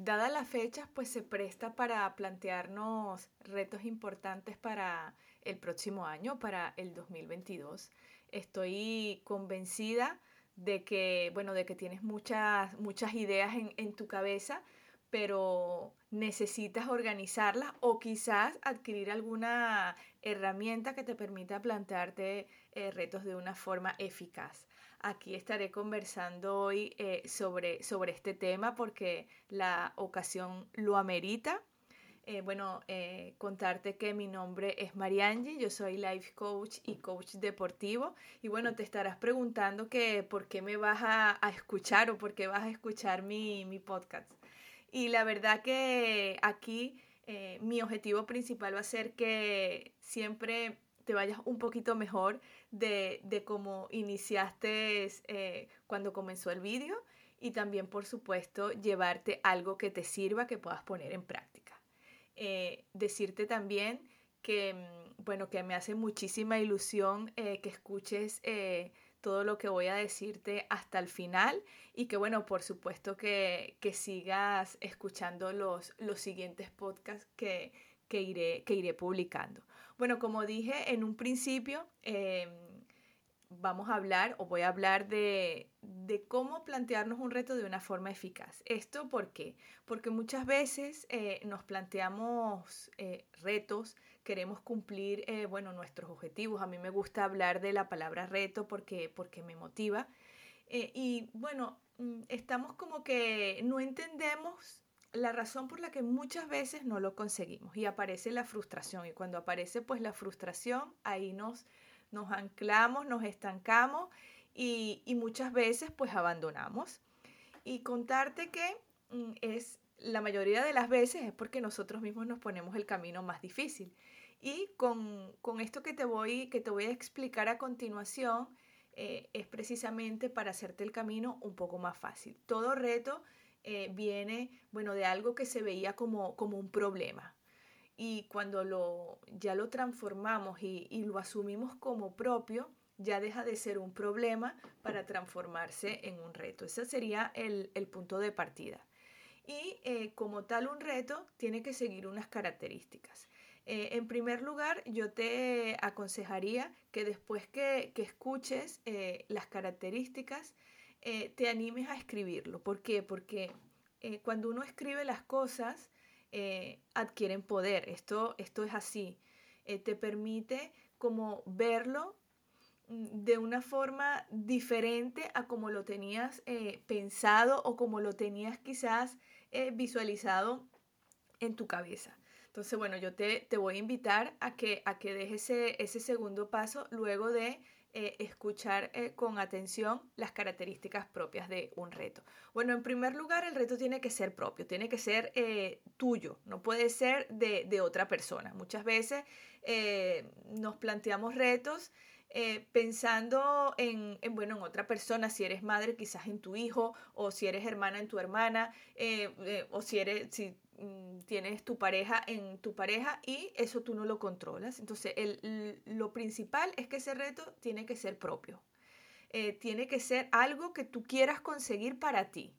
Dadas las fechas, pues se presta para plantearnos retos importantes para el próximo año, para el 2022. Estoy convencida de que, bueno, de que tienes muchas, muchas ideas en, tu cabeza, pero necesitas organizarlas o quizás adquirir alguna herramienta que te permita plantearte eh, retos de una forma eficaz. Aquí estaré conversando hoy eh, sobre, sobre este tema porque la ocasión lo amerita. Eh, bueno, contarte que mi nombre es Mariangi, yo soy life coach y coach deportivo. Y bueno, te estarás preguntando que por qué me vas a, escuchar o por qué vas a escuchar mi, mi podcast. Y la verdad que aquí eh, mi objetivo principal va a ser que siempre te vayas un poquito mejor de, de cómo iniciaste eh, cuando comenzó el vídeo y también, por supuesto, llevarte algo que te sirva, que puedas poner en práctica. Eh, decirte también que, mm, bueno, que me hace muchísima ilusión que escuches todo lo que voy a decirte hasta el final y que bueno, por supuesto que, sigas escuchando los, los siguientes podcasts que, iré, que iré publicando. Bueno, como dije en un principio, em, vamos a hablar o voy a hablar de, cómo plantearnos un reto de una forma eficaz. ¿Esto por qué? Porque muchas veces eh, nos planteamos eh, retos queremos cumplir, eh, bueno, nuestros objetivos. A mí me gusta hablar de la palabra reto porque, porque me motiva. Y bueno, mm, estamos como que no entendemos la razón por la que muchas veces no lo conseguimos y aparece la frustración. Y cuando aparece pues la frustración, ahí nos, nos anclamos, nos estancamos y, y muchas veces pues abandonamos. Y contarte que mm, es la mayoría de las veces es porque nosotros mismos nos ponemos el camino más difícil. Y con, esto que te, voy, que te voy a explicar a continuación, eh, es precisamente para hacerte el camino un poco más fácil. Todo reto eh, viene, bueno, de algo que se veía como, como un problema. Y cuando lo, ya lo transformamos y, lo asumimos como propio, ya deja de ser un problema para transformarse en un reto. Ese sería el, punto de partida. Y eh, como tal un reto tiene que seguir unas características. Eh, en primer lugar, yo te aconsejaría que después que, escuches eh, las características, eh, te animes a escribirlo. ¿Por qué? Porque cuando uno escribe las cosas, adquieren poder. Esto, esto es así. te permite como verlo mm, de una forma diferente a como lo tenías pensado o como lo tenías quizás visualizado en tu cabeza. Entonces, bueno, yo te, voy a invitar a que, a que dejes ese, segundo paso luego de eh, escuchar eh, con atención las características propias de un reto. Bueno, en primer lugar, el reto tiene que ser propio, tiene que ser eh, tuyo, no puede ser de, otra persona. Muchas veces nos planteamos retos pensando en, bueno, en otra persona, si eres madre, quizás en tu hijo, o si eres hermana, en tu hermana, o si eres, tienes tu pareja en tu pareja y eso tú no lo controlas. Entonces, el, lo principal es que ese reto tiene que ser propio. Eh, tiene que ser algo que tú quieras conseguir para ti.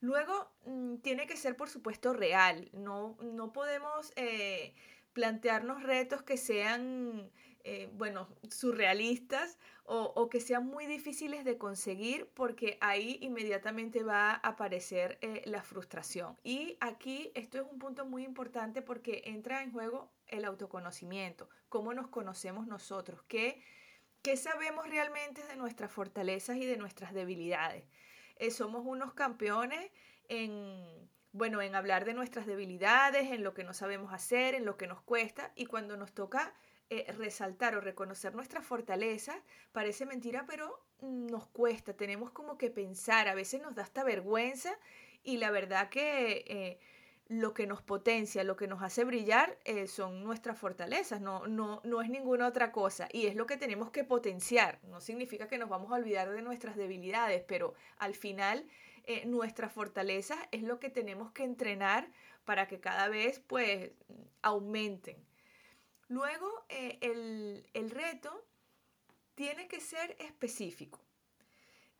Luego, mm, tiene que ser, por supuesto, real. No, no podemos eh, plantearnos retos que sean eh, bueno, surrealistas o, que sean muy difíciles de conseguir porque ahí inmediatamente va a aparecer eh, la frustración. Y aquí esto es un punto muy importante porque entra en juego el autoconocimiento, cómo nos conocemos nosotros, qué, qué sabemos realmente de nuestras fortalezas y de nuestras debilidades. Eh, somos unos campeones en bueno, en hablar de nuestras debilidades, en lo que no sabemos hacer, en lo que nos cuesta y cuando nos toca eh, resaltar o reconocer nuestras fortalezas parece mentira, pero nos cuesta, tenemos como que pensar, a veces nos da esta vergüenza y la verdad que eh, lo que nos potencia, lo que nos hace brillar eh, son nuestras fortalezas, no, no, no es ninguna otra cosa y es lo que tenemos que potenciar, no significa que nos vamos a olvidar de nuestras debilidades, pero al final nuestras fortalezas es lo que tenemos que entrenar para que cada vez pues aumenten. Luego, eh, el, reto tiene que ser específico.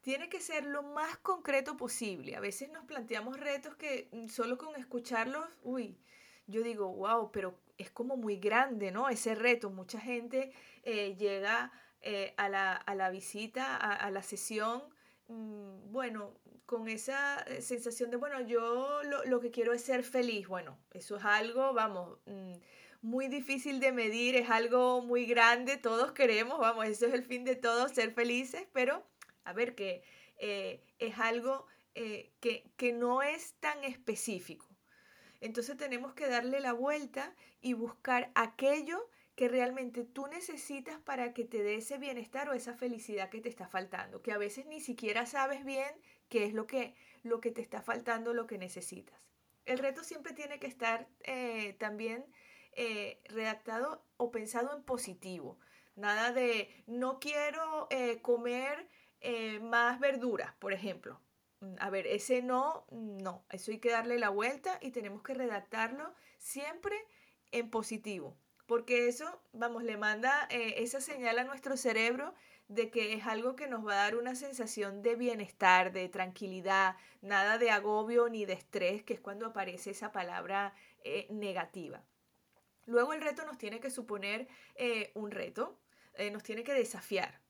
tiene que ser lo más concreto posible. A veces nos planteamos retos que mm, solo con escucharlos, uy, yo digo, wow, pero es como muy grande, ¿no? Ese reto. Mucha gente eh, llega eh, a, la, visita, a, la sesión, mm, bueno, con esa sensación de, bueno, yo lo, que quiero es ser feliz. Bueno, eso es algo, vamos, mm, muy difícil de medir, es algo muy grande, todos queremos, vamos, eso es el fin de todos, ser felices, pero a ver, que es algo que, que no es tan específico. Entonces tenemos que darle la vuelta y buscar aquello que realmente tú necesitas para que te dé ese bienestar o esa felicidad que te está faltando, que a veces ni siquiera sabes bien qué es lo que, lo que te está faltando, lo que necesitas. El reto siempre tiene que estar eh, también eh, redactado o pensado en positivo. Nada de no quiero eh, comer más verduras, por ejemplo. Mm, a ver, ese no, no, eso hay que darle la vuelta y tenemos que redactarlo siempre en positivo, porque eso, vamos, le manda eh, esa señal a nuestro cerebro de que es algo que nos va a dar una sensación de bienestar, de tranquilidad, nada de agobio ni de estrés, que es cuando aparece esa palabra eh, negativa. Luego el reto nos tiene que suponer eh, un reto, nos tiene que desafiar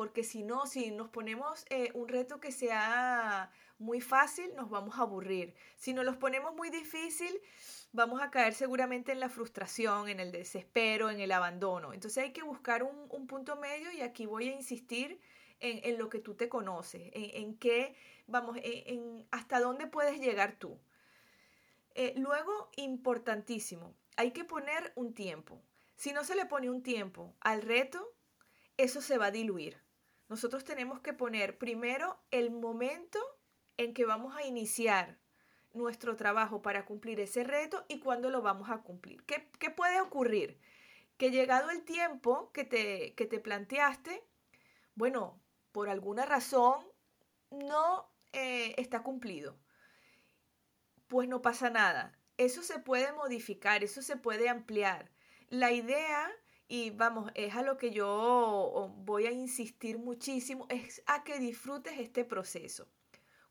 porque si no, si nos ponemos eh, un reto que sea muy fácil, nos vamos a aburrir. Si nos los ponemos muy difícil, vamos a caer seguramente en la frustración, en el desespero, en el abandono. Entonces hay que buscar un, punto medio y aquí voy a insistir en, lo que tú te conoces, en, qué, vamos, en, hasta dónde puedes llegar tú. Eh, luego, importantísimo, hay que poner un tiempo. Si no se le pone un tiempo al reto, eso se va a diluir nosotros tenemos que poner primero el momento en que vamos a iniciar nuestro trabajo para cumplir ese reto y cuándo lo vamos a cumplir. ¿Qué, puede ocurrir? Que llegado el tiempo que te, que te planteaste, bueno, por alguna razón no eh, está cumplido. Pues no pasa nada. Eso se puede modificar, eso se puede ampliar. La idea y vamos, es a lo que yo voy a insistir muchísimo, es a que disfrutes este proceso.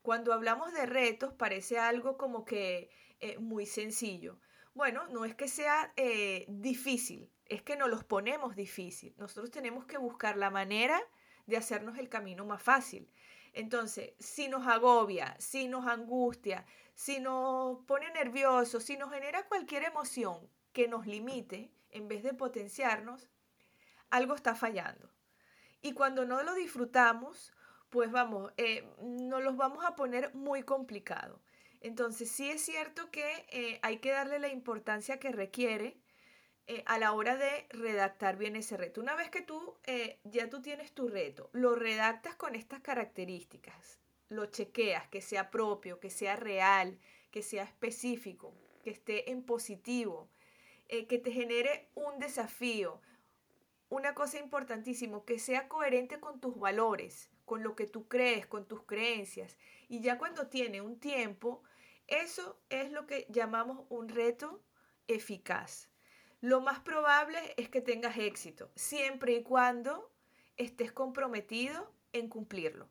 Cuando hablamos de retos parece algo como que eh, muy sencillo. Bueno, no es que sea eh, difícil, es que nos los ponemos difícil. Nosotros tenemos que buscar la manera de hacernos el camino más fácil. Entonces, si nos agobia, si nos angustia, si nos pone nerviosos, si nos genera cualquier emoción que nos limite, en vez de potenciarnos, algo está fallando. Y cuando no lo disfrutamos, pues vamos, eh, nos los vamos a poner muy complicado. Entonces sí es cierto que eh, hay que darle la importancia que requiere eh, a la hora de redactar bien ese reto. Una vez que tú ya tú tienes tu reto, lo redactas con estas características, lo chequeas, que sea propio, que sea real, que sea específico, que esté en positivo, eh, que te genere un desafío. Una cosa importantísima, que sea coherente con tus valores, con lo que tú crees, con tus creencias. Y ya cuando tiene un tiempo, eso es lo que llamamos un reto eficaz. Lo más probable es que tengas éxito, siempre y cuando estés comprometido en cumplirlo.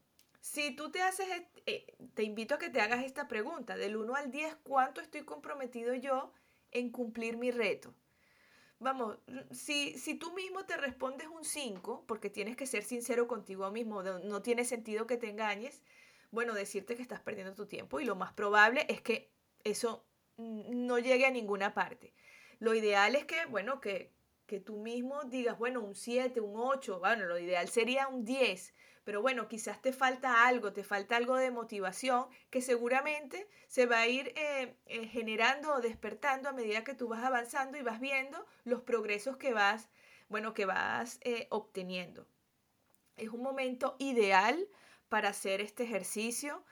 Si tú te haces, eh, te invito a que te hagas esta pregunta, del 1 al 10, ¿cuánto estoy comprometido yo en cumplir mi reto. Vamos, si, si tú mismo te respondes un 5, porque tienes que ser sincero contigo mismo, no tiene sentido que te engañes, bueno, decirte que estás perdiendo tu tiempo y lo más probable es que eso no llegue a ninguna parte. Lo ideal es que, bueno, que, que tú mismo digas, bueno, un 7, un 8, bueno, lo ideal sería un 10, pero bueno, quizás te falta algo, te falta algo de motivación que seguramente se va a ir eh, eh, generando o despertando a medida que tú vas avanzando y vas viendo los progresos que vas, bueno, que vas eh, obteniendo. Es un momento ideal para hacer este ejercicio,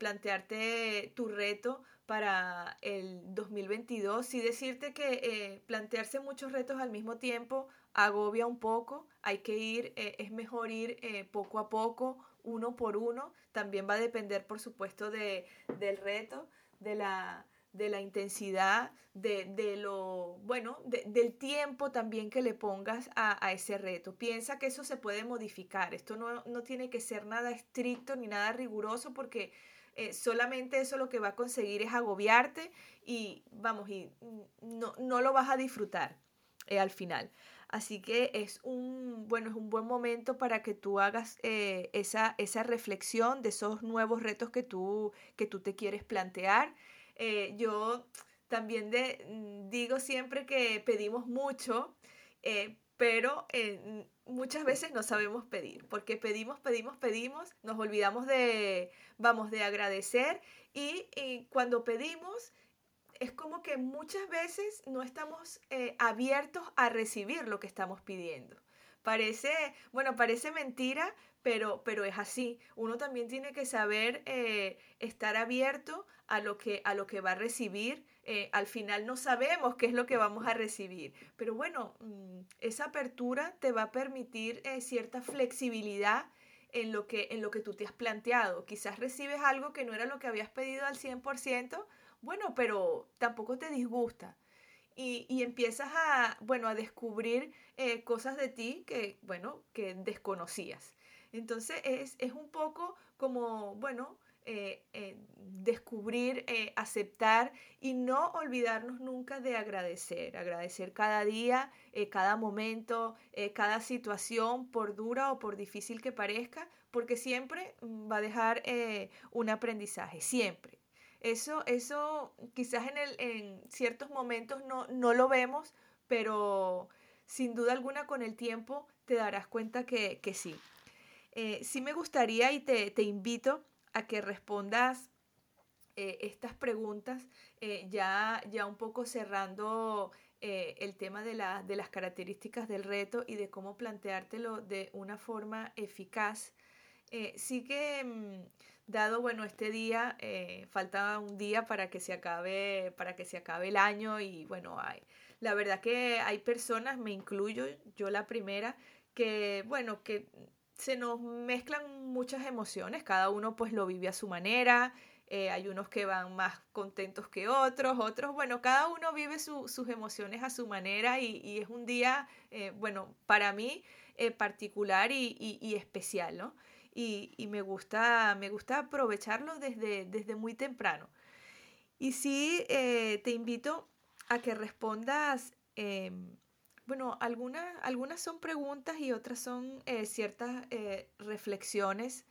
plantearte tu reto para el 2022 y decirte que plantearse muchos retos al mismo tiempo agobia un poco, hay que ir, eh, es mejor ir eh, poco a poco, uno por uno, también va a depender por supuesto de, del reto, de la, de la intensidad, de, lo, bueno, del tiempo también que le pongas a, ese reto. Piensa que eso se puede modificar. Esto no, tiene que ser nada estricto ni nada riguroso porque eh, solamente eso lo que va a conseguir es agobiarte y, vamos, y no, lo vas a disfrutar eh, al final. Así que es un, bueno, es un buen momento para que tú hagas eh, esa, esa reflexión de esos nuevos retos que tú, que tú te quieres plantear. Eh, yo también mm, digo siempre que pedimos mucho, eh, pero eh, muchas veces no sabemos pedir, porque pedimos, pedimos, pedimos, nos olvidamos de, vamos, de agradecer y, cuando pedimos es como que muchas veces no estamos abiertos a recibir lo que estamos pidiendo. Parece, bueno, parece mentira, pero, pero es así. Uno también tiene que saber estar abierto a lo que, a lo que va a recibir. Eh, al final no sabemos qué es lo que vamos a recibir, pero bueno, mm, esa apertura te va a permitir eh, cierta flexibilidad en lo, que, en lo que tú te has planteado. Quizás recibes algo que no era lo que habías pedido al 100%, bueno, pero tampoco te disgusta. Y, y empiezas a, bueno, a descubrir eh, cosas de ti que, bueno, que desconocías. Entonces es, es un poco como, bueno, eh, eh, descubrir, aceptar y no olvidarnos nunca de agradecer, agradecer cada día, cada momento, cada situación, por dura o por difícil que parezca, porque siempre mm, va a dejar un aprendizaje, siempre. Eso, eso quizás en, el, en ciertos momentos no, no lo vemos, pero sin duda alguna con el tiempo te darás cuenta que, que sí. sí me gustaría y te, te invito a que respondas eh, estas preguntas, eh, ya, ya un poco cerrando eh, el tema de, de, las características del reto y de cómo planteártelo de una forma eficaz. Sí que, mm, dado bueno, este día, falta un día para que se acabe, para que se acabe el año y bueno, hay, la verdad que hay personas, me incluyo, yo la primera, que bueno, que se nos mezclan muchas emociones, cada uno pues lo vive a su manera, eh, hay unos que van más contentos que otros, otros, bueno, cada uno vive sus emociones a su manera y, es un día, eh, bueno, para mí eh, particular y, especial, ¿no? Y, me, gusta, me gusta aprovecharlo desde, desde muy temprano. Y sí, te invito a que respondas em, bueno, algunas, algunas son preguntas y otras son eh, ciertas eh, reflexiones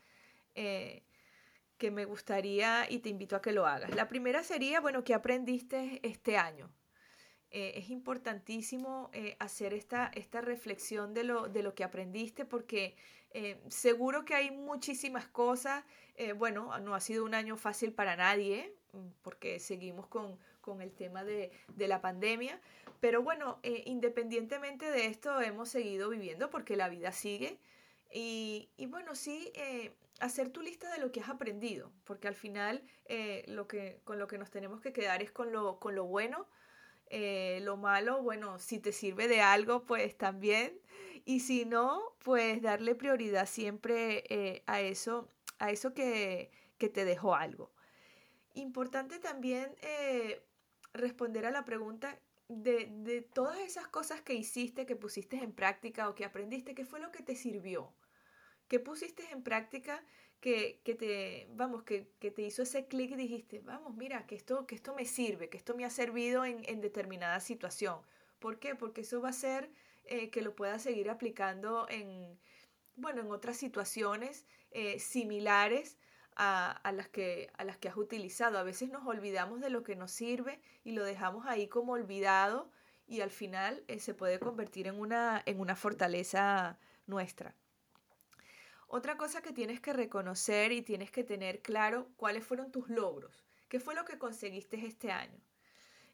eh, que me gustaría y te invito a que lo hagas. La primera sería, bueno, ¿qué aprendiste este año? es importantísimo hacer esta, esta reflexión de lo, de lo que aprendiste porque seguro que hay muchísimas cosas. bueno, no ha sido un año fácil para nadie mm, porque seguimos con, con el tema de, de la pandemia, pero bueno, eh, independientemente de esto, hemos seguido viviendo porque la vida sigue. Y, y bueno, sí, eh, hacer tu lista de lo que has aprendido, porque al final eh, lo que, con lo que nos tenemos que quedar es con lo, con lo bueno. lo malo, bueno, si te sirve de algo, pues también. Y si no, pues darle prioridad siempre a eso, a eso que, que, te dejó algo. Importante también responder a la pregunta de, de, todas esas cosas que hiciste, que pusiste en práctica o que aprendiste, ¿qué fue lo que te sirvió? ¿Qué pusiste en práctica que, que te, vamos, que, que te hizo ese clic y dijiste, vamos, mira, que esto, que esto me sirve, que esto me ha servido en, en determinada situación? ¿Por qué? Porque eso va a hacer eh, que lo puedas seguir aplicando en, bueno, en otras situaciones eh, similares a, las que, a las que has utilizado. A veces nos olvidamos de lo que nos sirve y lo dejamos ahí como olvidado y al final eh, se puede convertir en una, en una fortaleza nuestra. Otra cosa que tienes que reconocer y tienes que tener claro cuáles fueron tus logros, qué fue lo que conseguiste este año.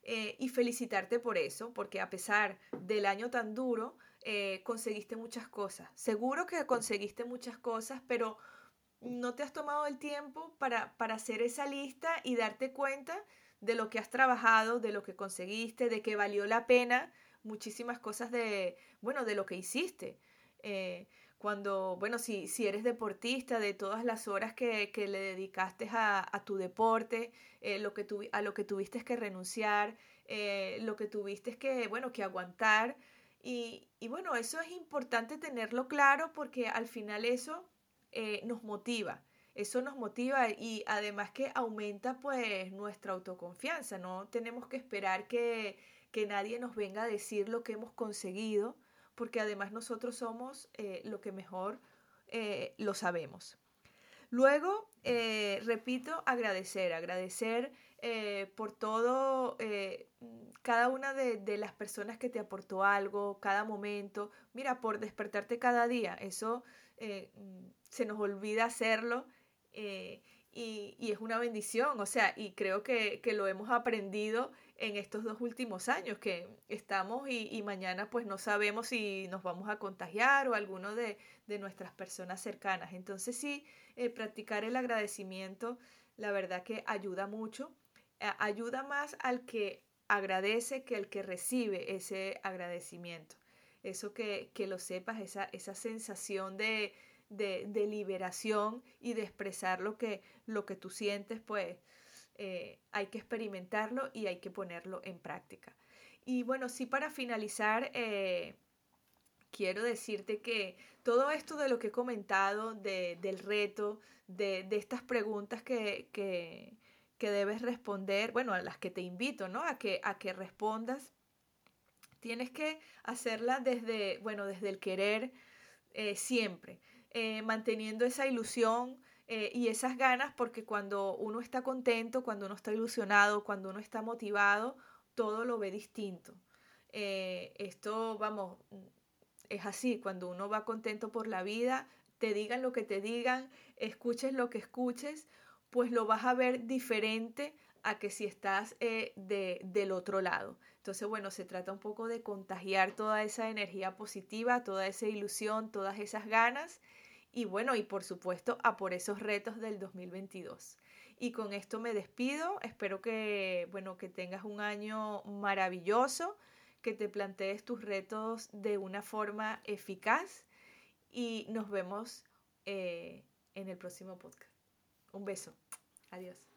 Eh, y felicitarte por eso, porque a pesar del año tan duro, eh, conseguiste muchas cosas. Seguro que conseguiste muchas cosas, pero no te has tomado el tiempo para, hacer esa lista y darte cuenta de lo que has trabajado, de lo que conseguiste, de que valió la pena muchísimas cosas de, bueno, de lo que hiciste. Eh, cuando, bueno, si, si eres deportista, de todas las horas que, le dedicaste a, tu deporte, eh, lo que a lo que tuviste que renunciar, eh, lo que tuviste que, bueno, que aguantar. Y, bueno, eso es importante tenerlo claro porque al final eso eh, nos motiva. Eso nos motiva y además que aumenta pues nuestra autoconfianza. No tenemos que esperar que, que nadie nos venga a decir lo que hemos conseguido, porque además nosotros somos eh, lo que mejor eh, lo sabemos. Luego, eh, repito, agradecer, agradecer por todo, cada una de, las personas que te aportó algo, cada momento, mira, por despertarte cada día, eso se nos olvida hacerlo y, es una bendición, o sea, y creo que, que lo hemos aprendido en estos dos últimos años que estamos y, mañana pues no sabemos si nos vamos a contagiar o alguno de, nuestras personas cercanas. Entonces sí, eh, practicar el agradecimiento, la verdad que ayuda mucho, ayuda más al que agradece que el que recibe ese agradecimiento. Eso que, lo sepas, esa, esa sensación de, de, liberación y de expresar lo que, lo que tú sientes, pues eh, hay que experimentarlo y hay que ponerlo en práctica. Y bueno, sí para finalizar, eh, quiero decirte que todo esto de lo que he comentado, del reto, de, estas preguntas que, que, debes responder, bueno, a las que te invito, ¿no? A que, a que respondas, tienes que hacerla desde, bueno, desde el querer eh, siempre, manteniendo esa ilusión, eh, y esas ganas porque cuando uno está contento, cuando uno está ilusionado, cuando uno está motivado, todo lo ve distinto. Eh, esto, vamos, es así, cuando uno va contento por la vida, te digan lo que te digan, escuches lo que escuches, pues lo vas a ver diferente a que si estás eh, de, del otro lado. Entonces, bueno, se trata un poco de contagiar toda esa energía positiva, toda esa ilusión, todas esas ganas y bueno, y por supuesto a por esos retos del 2022. Y con esto me despido. Espero que, bueno, que tengas un año maravilloso, que te plantees tus retos de una forma eficaz y nos vemos eh, en el próximo podcast. Un beso. Adiós.